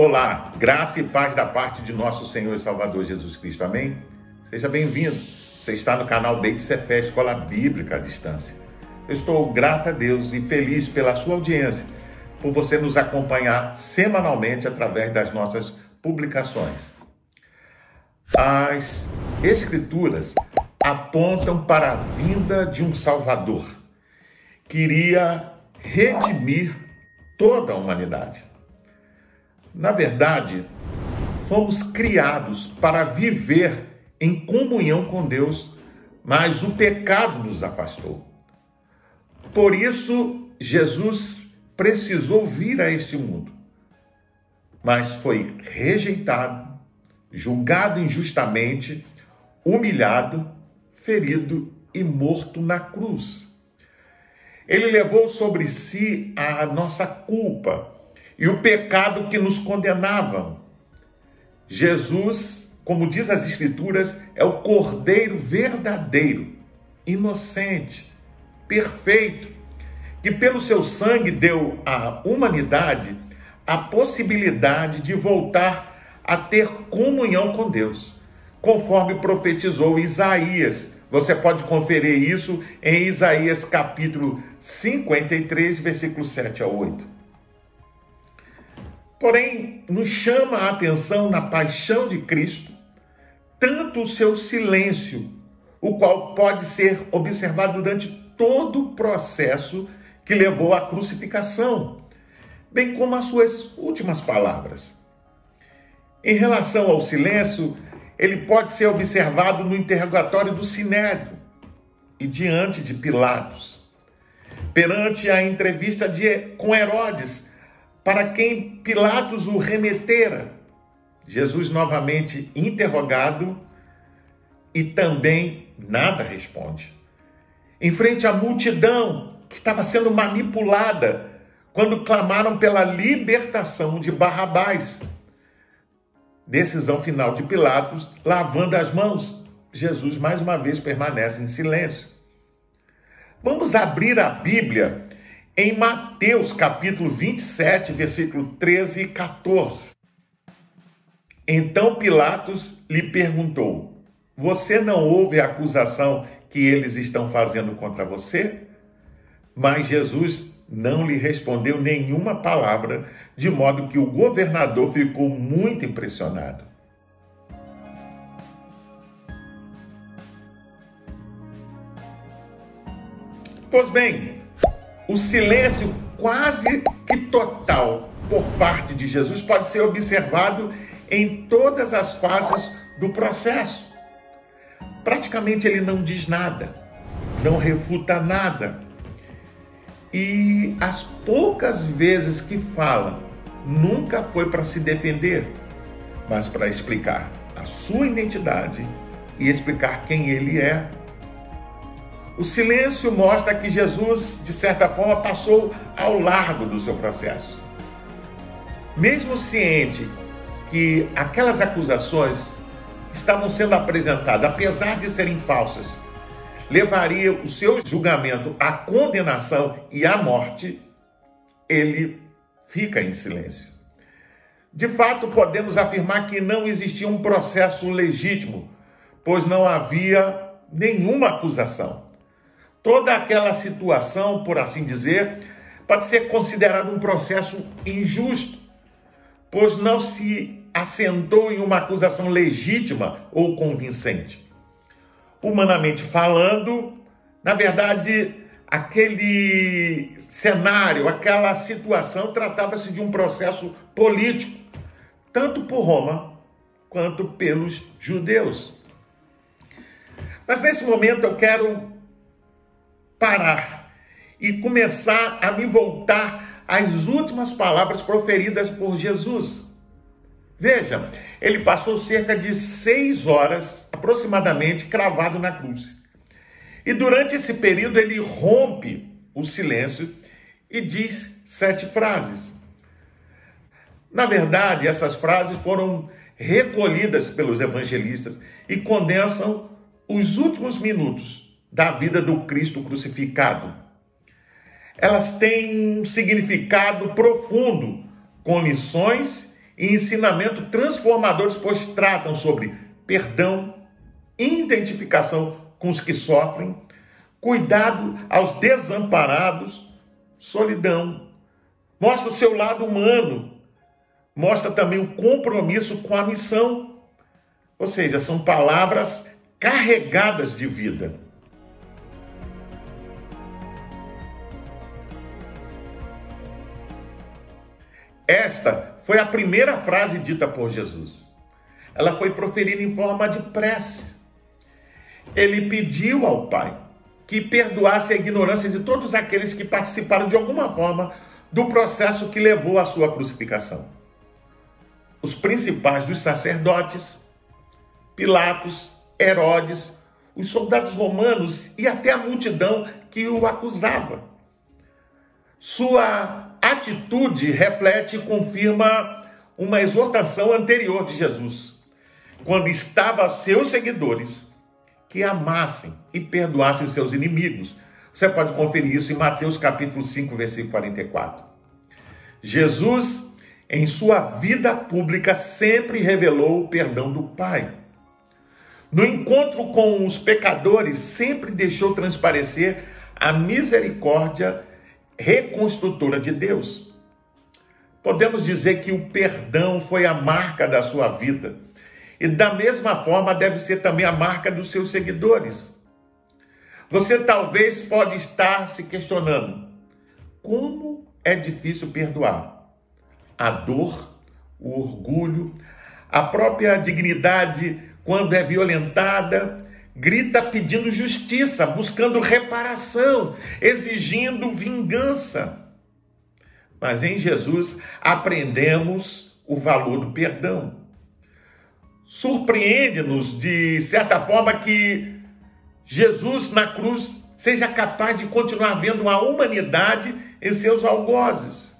Olá, graça e paz da parte de nosso Senhor e Salvador Jesus Cristo. Amém? Seja bem-vindo. Você está no canal Deite Cefé, Escola Bíblica à Distância. Eu estou grato a Deus e feliz pela sua audiência, por você nos acompanhar semanalmente através das nossas publicações. As Escrituras apontam para a vinda de um Salvador que iria redimir toda a humanidade. Na verdade, fomos criados para viver em comunhão com Deus, mas o pecado nos afastou. Por isso, Jesus precisou vir a este mundo, mas foi rejeitado, julgado injustamente, humilhado, ferido e morto na cruz. Ele levou sobre si a nossa culpa e o pecado que nos condenavam. Jesus, como diz as Escrituras, é o Cordeiro verdadeiro, inocente, perfeito, que pelo seu sangue deu à humanidade a possibilidade de voltar a ter comunhão com Deus, conforme profetizou Isaías. Você pode conferir isso em Isaías capítulo 53, versículo 7 a 8. Porém, nos chama a atenção na paixão de Cristo, tanto o seu silêncio, o qual pode ser observado durante todo o processo que levou à crucificação, bem como as suas últimas palavras. Em relação ao silêncio, ele pode ser observado no interrogatório do Sinédrio e diante de Pilatos, perante a entrevista de, com Herodes, para quem Pilatos o remetera. Jesus novamente interrogado e também nada responde. Em frente à multidão que estava sendo manipulada quando clamaram pela libertação de Barrabás. Decisão final de Pilatos, lavando as mãos. Jesus mais uma vez permanece em silêncio. Vamos abrir a Bíblia em Mateus capítulo 27, versículo 13 e 14. Então Pilatos lhe perguntou: Você não ouve a acusação que eles estão fazendo contra você? Mas Jesus não lhe respondeu nenhuma palavra, de modo que o governador ficou muito impressionado. Pois bem, o silêncio quase que total por parte de Jesus pode ser observado em todas as fases do processo. Praticamente ele não diz nada, não refuta nada. E as poucas vezes que fala, nunca foi para se defender, mas para explicar a sua identidade e explicar quem ele é o silêncio mostra que Jesus, de certa forma, passou ao largo do seu processo. Mesmo ciente que aquelas acusações estavam sendo apresentadas, apesar de serem falsas, levaria o seu julgamento à condenação e à morte, ele fica em silêncio. De fato, podemos afirmar que não existia um processo legítimo, pois não havia nenhuma acusação. Toda aquela situação, por assim dizer, pode ser considerada um processo injusto, pois não se assentou em uma acusação legítima ou convincente. Humanamente falando, na verdade, aquele cenário, aquela situação tratava-se de um processo político, tanto por Roma quanto pelos judeus. Mas nesse momento eu quero parar e começar a me voltar às últimas palavras proferidas por Jesus. Veja, ele passou cerca de seis horas, aproximadamente, cravado na cruz. E durante esse período ele rompe o silêncio e diz sete frases. Na verdade, essas frases foram recolhidas pelos evangelistas e condensam os últimos minutos da vida do Cristo crucificado. Elas têm um significado profundo, com lições e ensinamento transformadores, pois tratam sobre perdão, identificação com os que sofrem, cuidado aos desamparados, solidão. Mostra o seu lado humano, mostra também o compromisso com a missão. Ou seja, são palavras carregadas de vida. Esta foi a primeira frase dita por Jesus. Ela foi proferida em forma de prece. Ele pediu ao Pai que perdoasse a ignorância de todos aqueles que participaram de alguma forma do processo que levou à sua crucificação. Os principais dos sacerdotes, Pilatos, Herodes, os soldados romanos e até a multidão que o acusava. Sua atitude reflete e confirma uma exortação anterior de Jesus, quando estava aos seus seguidores que amassem e perdoassem seus inimigos. Você pode conferir isso em Mateus capítulo 5, versículo 44. Jesus, em sua vida pública, sempre revelou o perdão do Pai. No encontro com os pecadores, sempre deixou transparecer a misericórdia reconstrutora de Deus. Podemos dizer que o perdão foi a marca da sua vida. E da mesma forma deve ser também a marca dos seus seguidores. Você talvez pode estar se questionando: como é difícil perdoar? A dor, o orgulho, a própria dignidade quando é violentada, grita pedindo justiça, buscando reparação, exigindo vingança. Mas em Jesus aprendemos o valor do perdão. Surpreende-nos, de certa forma, que Jesus na cruz seja capaz de continuar vendo a humanidade em seus algozes.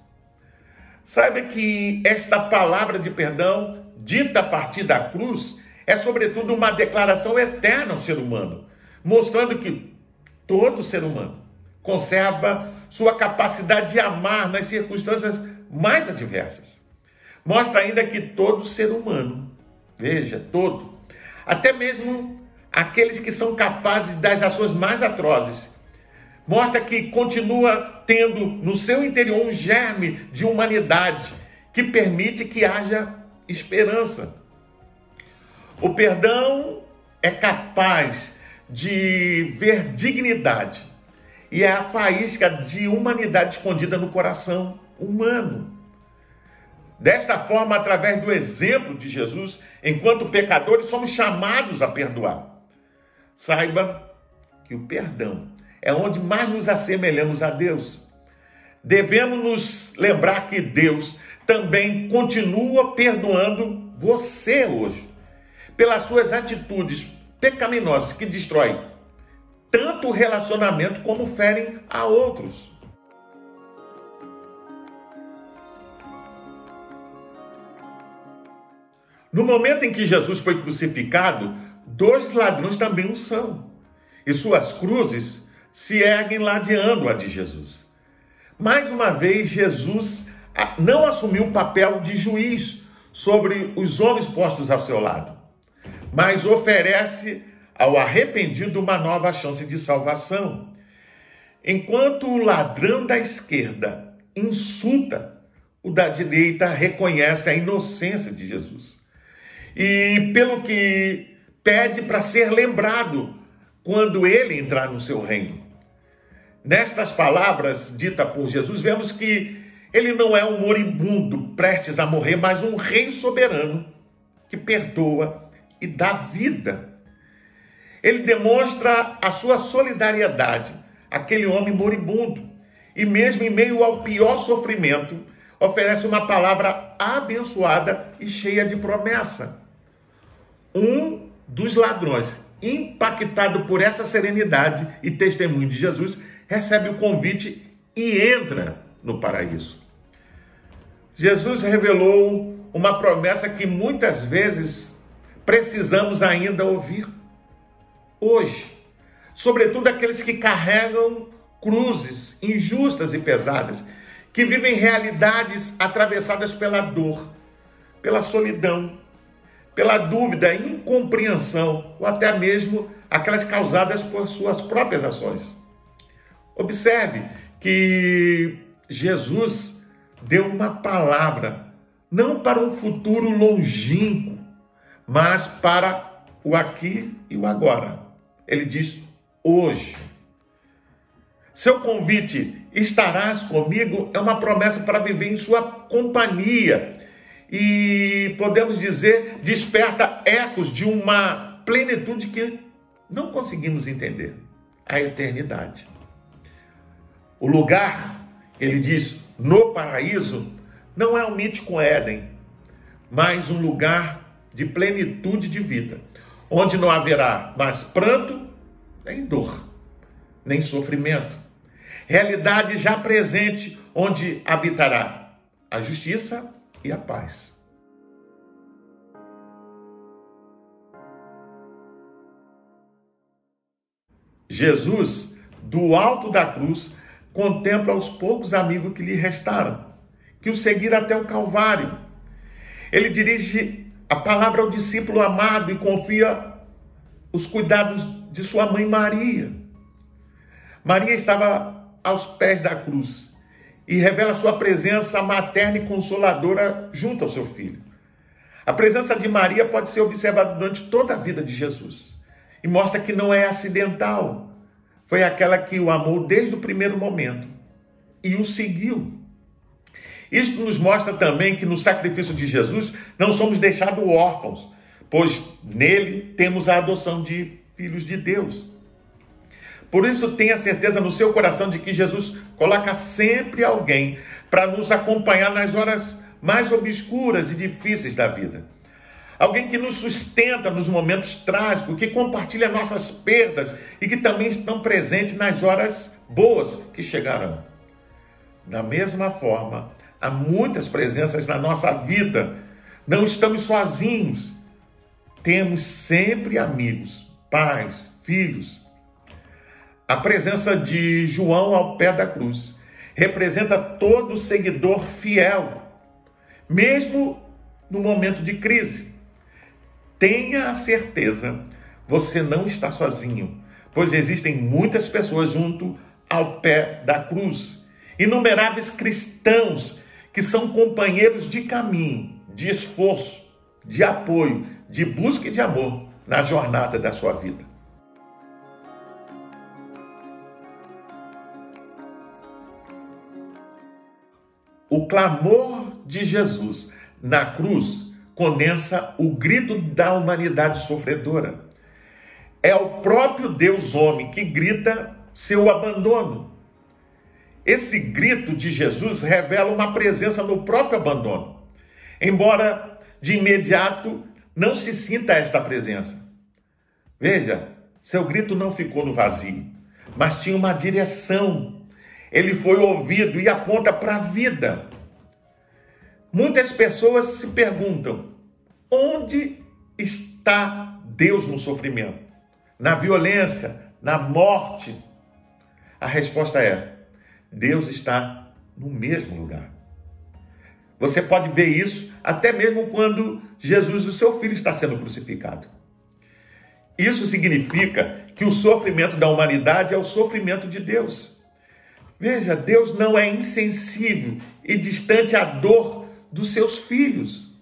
Saiba que esta palavra de perdão, dita a partir da cruz, é, sobretudo, uma declaração eterna ao ser humano, mostrando que todo ser humano conserva sua capacidade de amar nas circunstâncias mais adversas. Mostra ainda que todo ser humano, veja, todo, até mesmo aqueles que são capazes das ações mais atrozes, mostra que continua tendo no seu interior um germe de humanidade que permite que haja esperança. O perdão é capaz de ver dignidade e é a faísca de humanidade escondida no coração humano. Desta forma, através do exemplo de Jesus, enquanto pecadores, somos chamados a perdoar. Saiba que o perdão é onde mais nos assemelhamos a Deus. Devemos nos lembrar que Deus também continua perdoando você hoje pelas suas atitudes pecaminosas que destroem tanto o relacionamento como ferem a outros. No momento em que Jesus foi crucificado, dois ladrões também o são, e suas cruzes se erguem ladeando a de Jesus. Mais uma vez, Jesus não assumiu o papel de juiz sobre os homens postos ao seu lado mas oferece ao arrependido uma nova chance de salvação. Enquanto o ladrão da esquerda insulta, o da direita reconhece a inocência de Jesus. E pelo que pede para ser lembrado quando ele entrar no seu reino. Nestas palavras ditas por Jesus, vemos que ele não é um moribundo prestes a morrer, mas um rei soberano que perdoa e dá vida. Ele demonstra a sua solidariedade àquele homem moribundo e, mesmo em meio ao pior sofrimento, oferece uma palavra abençoada e cheia de promessa. Um dos ladrões, impactado por essa serenidade e testemunho de Jesus, recebe o convite e entra no paraíso. Jesus revelou uma promessa que muitas vezes precisamos ainda ouvir hoje. Sobretudo aqueles que carregam cruzes injustas e pesadas, que vivem realidades atravessadas pela dor, pela solidão, pela dúvida, incompreensão ou até mesmo aquelas causadas por suas próprias ações. Observe que Jesus deu uma palavra, não para um futuro longínquo, mas para o aqui e o agora. Ele diz hoje. Seu convite, estarás comigo, é uma promessa para viver em sua companhia. E podemos dizer, desperta ecos de uma plenitude que não conseguimos entender a eternidade. O lugar, ele diz, no paraíso, não é um mítico Éden, mas um lugar de plenitude de vida, onde não haverá mais pranto, nem dor, nem sofrimento. Realidade já presente, onde habitará a justiça e a paz. Jesus, do alto da cruz, contempla os poucos amigos que lhe restaram, que o seguiram até o Calvário. Ele dirige a palavra ao discípulo amado e confia os cuidados de sua mãe Maria. Maria estava aos pés da cruz e revela sua presença materna e consoladora junto ao seu filho. A presença de Maria pode ser observada durante toda a vida de Jesus e mostra que não é acidental. Foi aquela que o amou desde o primeiro momento e o seguiu. Isto nos mostra também que no sacrifício de Jesus não somos deixados órfãos, pois nele temos a adoção de filhos de Deus. Por isso, tenha certeza no seu coração de que Jesus coloca sempre alguém para nos acompanhar nas horas mais obscuras e difíceis da vida alguém que nos sustenta nos momentos trágicos, que compartilha nossas perdas e que também estão presentes nas horas boas que chegarão. Da mesma forma, há muitas presenças na nossa vida. Não estamos sozinhos. Temos sempre amigos, pais, filhos. A presença de João ao pé da cruz representa todo seguidor fiel, mesmo no momento de crise. Tenha a certeza, você não está sozinho, pois existem muitas pessoas junto ao pé da cruz. Inumeráveis cristãos que são companheiros de caminho, de esforço, de apoio, de busca e de amor na jornada da sua vida. O clamor de Jesus na cruz condensa o grito da humanidade sofredora. É o próprio Deus homem que grita seu abandono. Esse grito de Jesus revela uma presença no próprio abandono, embora de imediato não se sinta esta presença. Veja, seu grito não ficou no vazio, mas tinha uma direção. Ele foi ouvido e aponta para a vida. Muitas pessoas se perguntam: onde está Deus no sofrimento? Na violência, na morte? A resposta é: Deus está no mesmo lugar. Você pode ver isso até mesmo quando Jesus, o seu filho, está sendo crucificado. Isso significa que o sofrimento da humanidade é o sofrimento de Deus. Veja, Deus não é insensível e distante à dor dos seus filhos.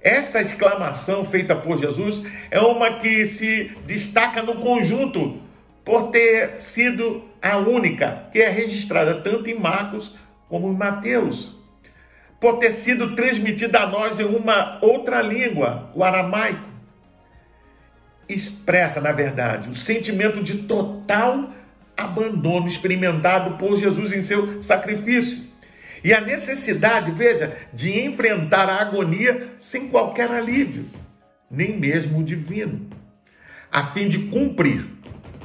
Esta exclamação feita por Jesus é uma que se destaca no conjunto por ter sido a única que é registrada tanto em Marcos como em Mateus, por ter sido transmitida a nós em uma outra língua, o aramaico. Expressa, na verdade, o sentimento de total abandono experimentado por Jesus em seu sacrifício e a necessidade, veja, de enfrentar a agonia sem qualquer alívio, nem mesmo o divino, a fim de cumprir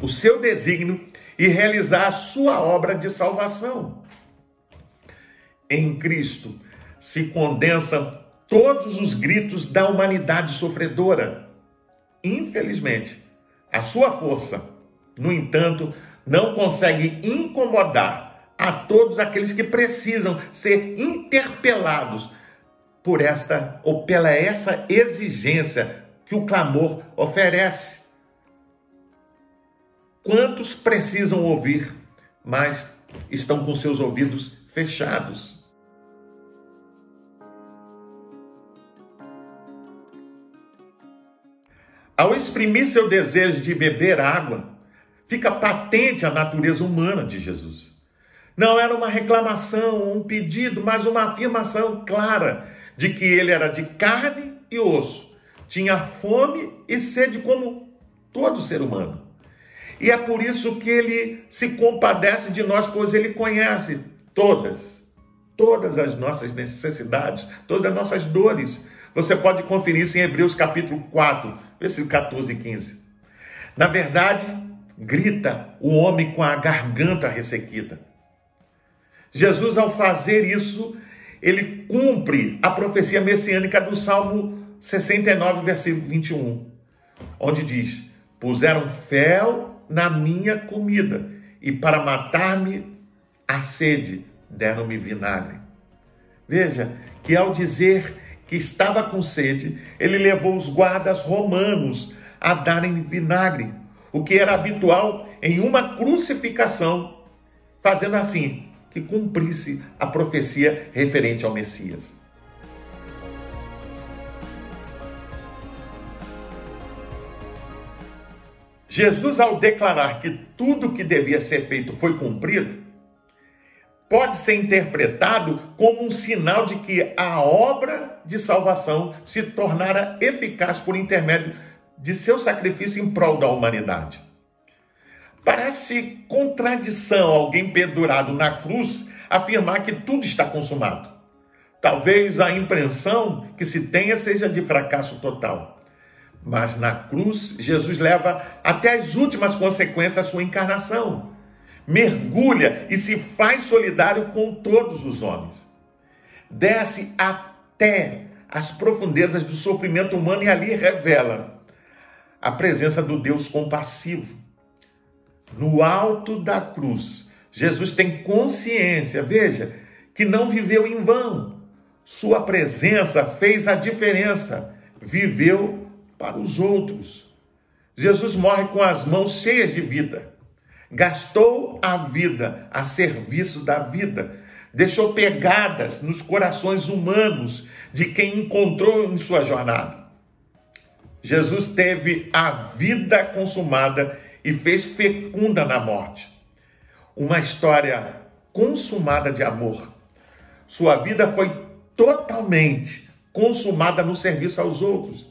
o seu desígnio e realizar a sua obra de salvação. Em Cristo se condensam todos os gritos da humanidade sofredora. Infelizmente, a sua força, no entanto, não consegue incomodar a todos aqueles que precisam ser interpelados por esta ou pela essa exigência que o clamor oferece. Quantos precisam ouvir, mas estão com seus ouvidos fechados? Ao exprimir seu desejo de beber água, fica patente a natureza humana de Jesus. Não era uma reclamação, um pedido, mas uma afirmação clara de que ele era de carne e osso, tinha fome e sede como todo ser humano. E é por isso que ele se compadece de nós, pois ele conhece todas, todas as nossas necessidades, todas as nossas dores. Você pode conferir isso em Hebreus capítulo 4, versículo 14 e 15. Na verdade, grita o homem com a garganta ressequida. Jesus, ao fazer isso, ele cumpre a profecia messiânica do Salmo 69, versículo 21, onde diz: Puseram fel na minha comida, e para matar-me a sede, deram-me vinagre. Veja que ao dizer que estava com sede, ele levou os guardas romanos a darem vinagre, o que era habitual em uma crucificação, fazendo assim que cumprisse a profecia referente ao Messias. Jesus, ao declarar que tudo que devia ser feito foi cumprido, pode ser interpretado como um sinal de que a obra de salvação se tornara eficaz por intermédio de seu sacrifício em prol da humanidade. Parece contradição alguém pendurado na cruz afirmar que tudo está consumado. Talvez a impressão que se tenha seja de fracasso total. Mas na cruz, Jesus leva até as últimas consequências a sua encarnação mergulha e se faz solidário com todos os homens. Desce até as profundezas do sofrimento humano e ali revela a presença do Deus compassivo. No alto da cruz, Jesus tem consciência, veja, que não viveu em vão. Sua presença fez a diferença, viveu para os outros. Jesus morre com as mãos cheias de vida gastou a vida a serviço da vida, deixou pegadas nos corações humanos de quem encontrou em sua jornada. Jesus teve a vida consumada e fez fecunda na morte. Uma história consumada de amor. Sua vida foi totalmente consumada no serviço aos outros.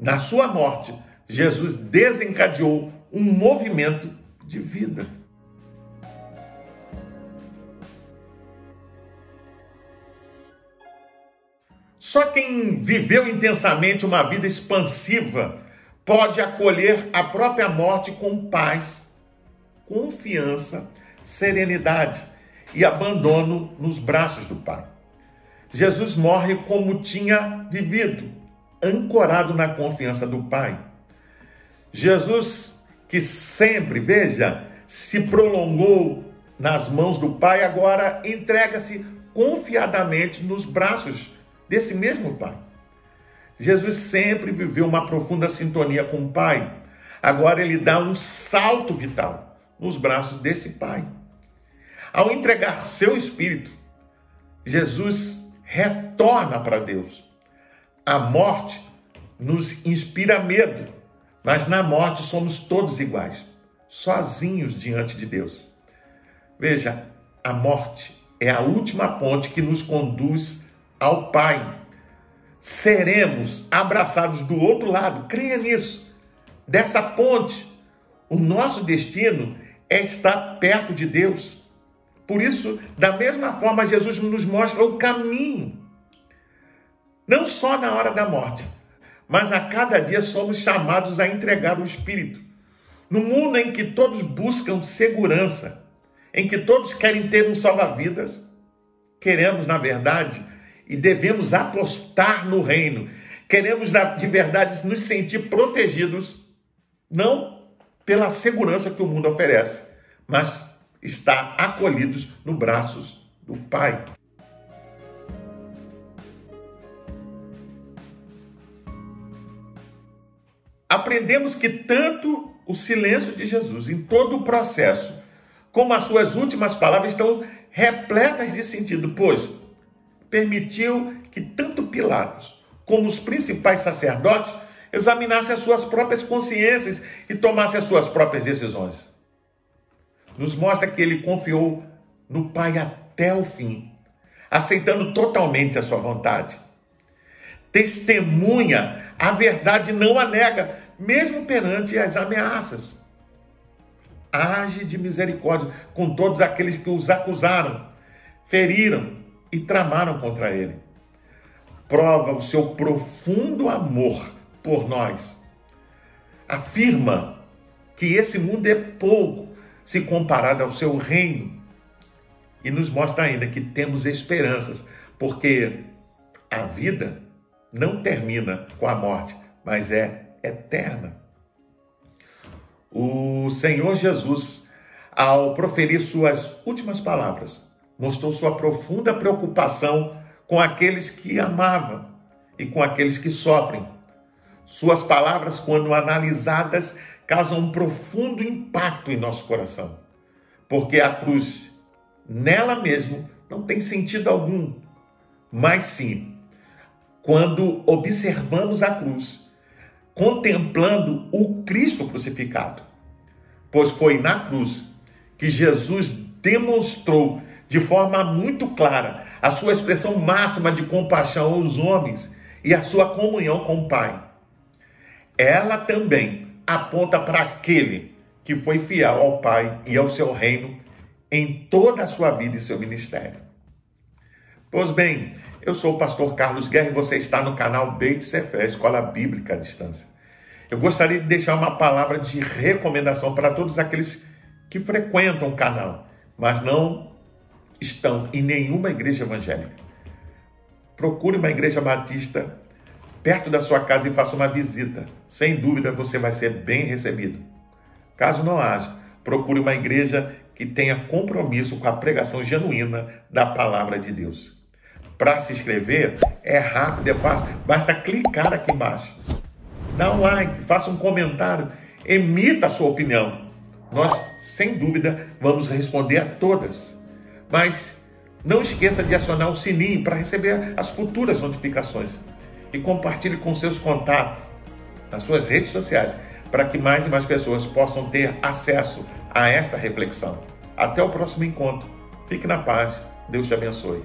Na sua morte, Jesus desencadeou um movimento de vida. Só quem viveu intensamente uma vida expansiva pode acolher a própria morte com paz, confiança, serenidade e abandono nos braços do Pai. Jesus morre como tinha vivido, ancorado na confiança do Pai. Jesus que sempre, veja, se prolongou nas mãos do Pai, agora entrega-se confiadamente nos braços desse mesmo Pai. Jesus sempre viveu uma profunda sintonia com o Pai. Agora ele dá um salto vital nos braços desse Pai. Ao entregar seu espírito, Jesus retorna para Deus. A morte nos inspira medo mas na morte somos todos iguais, sozinhos diante de Deus. Veja, a morte é a última ponte que nos conduz ao Pai. Seremos abraçados do outro lado, creia nisso. Dessa ponte, o nosso destino é estar perto de Deus. Por isso, da mesma forma, Jesus nos mostra o caminho. Não só na hora da morte, mas a cada dia somos chamados a entregar o Espírito. No mundo em que todos buscam segurança, em que todos querem ter um salva-vidas, queremos, na verdade, e devemos apostar no reino, queremos de verdade nos sentir protegidos, não pela segurança que o mundo oferece, mas estar acolhidos nos braços do Pai. Aprendemos que tanto o silêncio de Jesus em todo o processo, como as suas últimas palavras estão repletas de sentido, pois permitiu que tanto Pilatos como os principais sacerdotes examinassem as suas próprias consciências e tomassem as suas próprias decisões. Nos mostra que ele confiou no Pai até o fim, aceitando totalmente a sua vontade. Testemunha a verdade, não a nega, mesmo perante as ameaças. Age de misericórdia com todos aqueles que os acusaram, feriram e tramaram contra ele. Prova o seu profundo amor por nós. Afirma que esse mundo é pouco se comparado ao seu reino. E nos mostra ainda que temos esperanças, porque a vida não termina com a morte, mas é eterna. O Senhor Jesus, ao proferir suas últimas palavras, mostrou sua profunda preocupação com aqueles que amava e com aqueles que sofrem. Suas palavras, quando analisadas, causam um profundo impacto em nosso coração, porque a cruz, nela mesmo, não tem sentido algum, mas sim, quando observamos a cruz, contemplando o Cristo crucificado, pois foi na cruz que Jesus demonstrou de forma muito clara a sua expressão máxima de compaixão aos homens e a sua comunhão com o Pai. Ela também aponta para aquele que foi fiel ao Pai e ao seu reino em toda a sua vida e seu ministério. Pois bem, eu sou o pastor Carlos Guerra e você está no canal Beit Sefer, Escola Bíblica à Distância. Eu gostaria de deixar uma palavra de recomendação para todos aqueles que frequentam o canal, mas não estão em nenhuma igreja evangélica. Procure uma igreja batista perto da sua casa e faça uma visita. Sem dúvida você vai ser bem recebido. Caso não haja, procure uma igreja que tenha compromisso com a pregação genuína da palavra de Deus. Para se inscrever é rápido, é fácil, basta clicar aqui embaixo. Dá um like, faça um comentário, emita a sua opinião. Nós, sem dúvida, vamos responder a todas. Mas não esqueça de acionar o sininho para receber as futuras notificações. E compartilhe com seus contatos nas suas redes sociais para que mais e mais pessoas possam ter acesso a esta reflexão. Até o próximo encontro. Fique na paz. Deus te abençoe.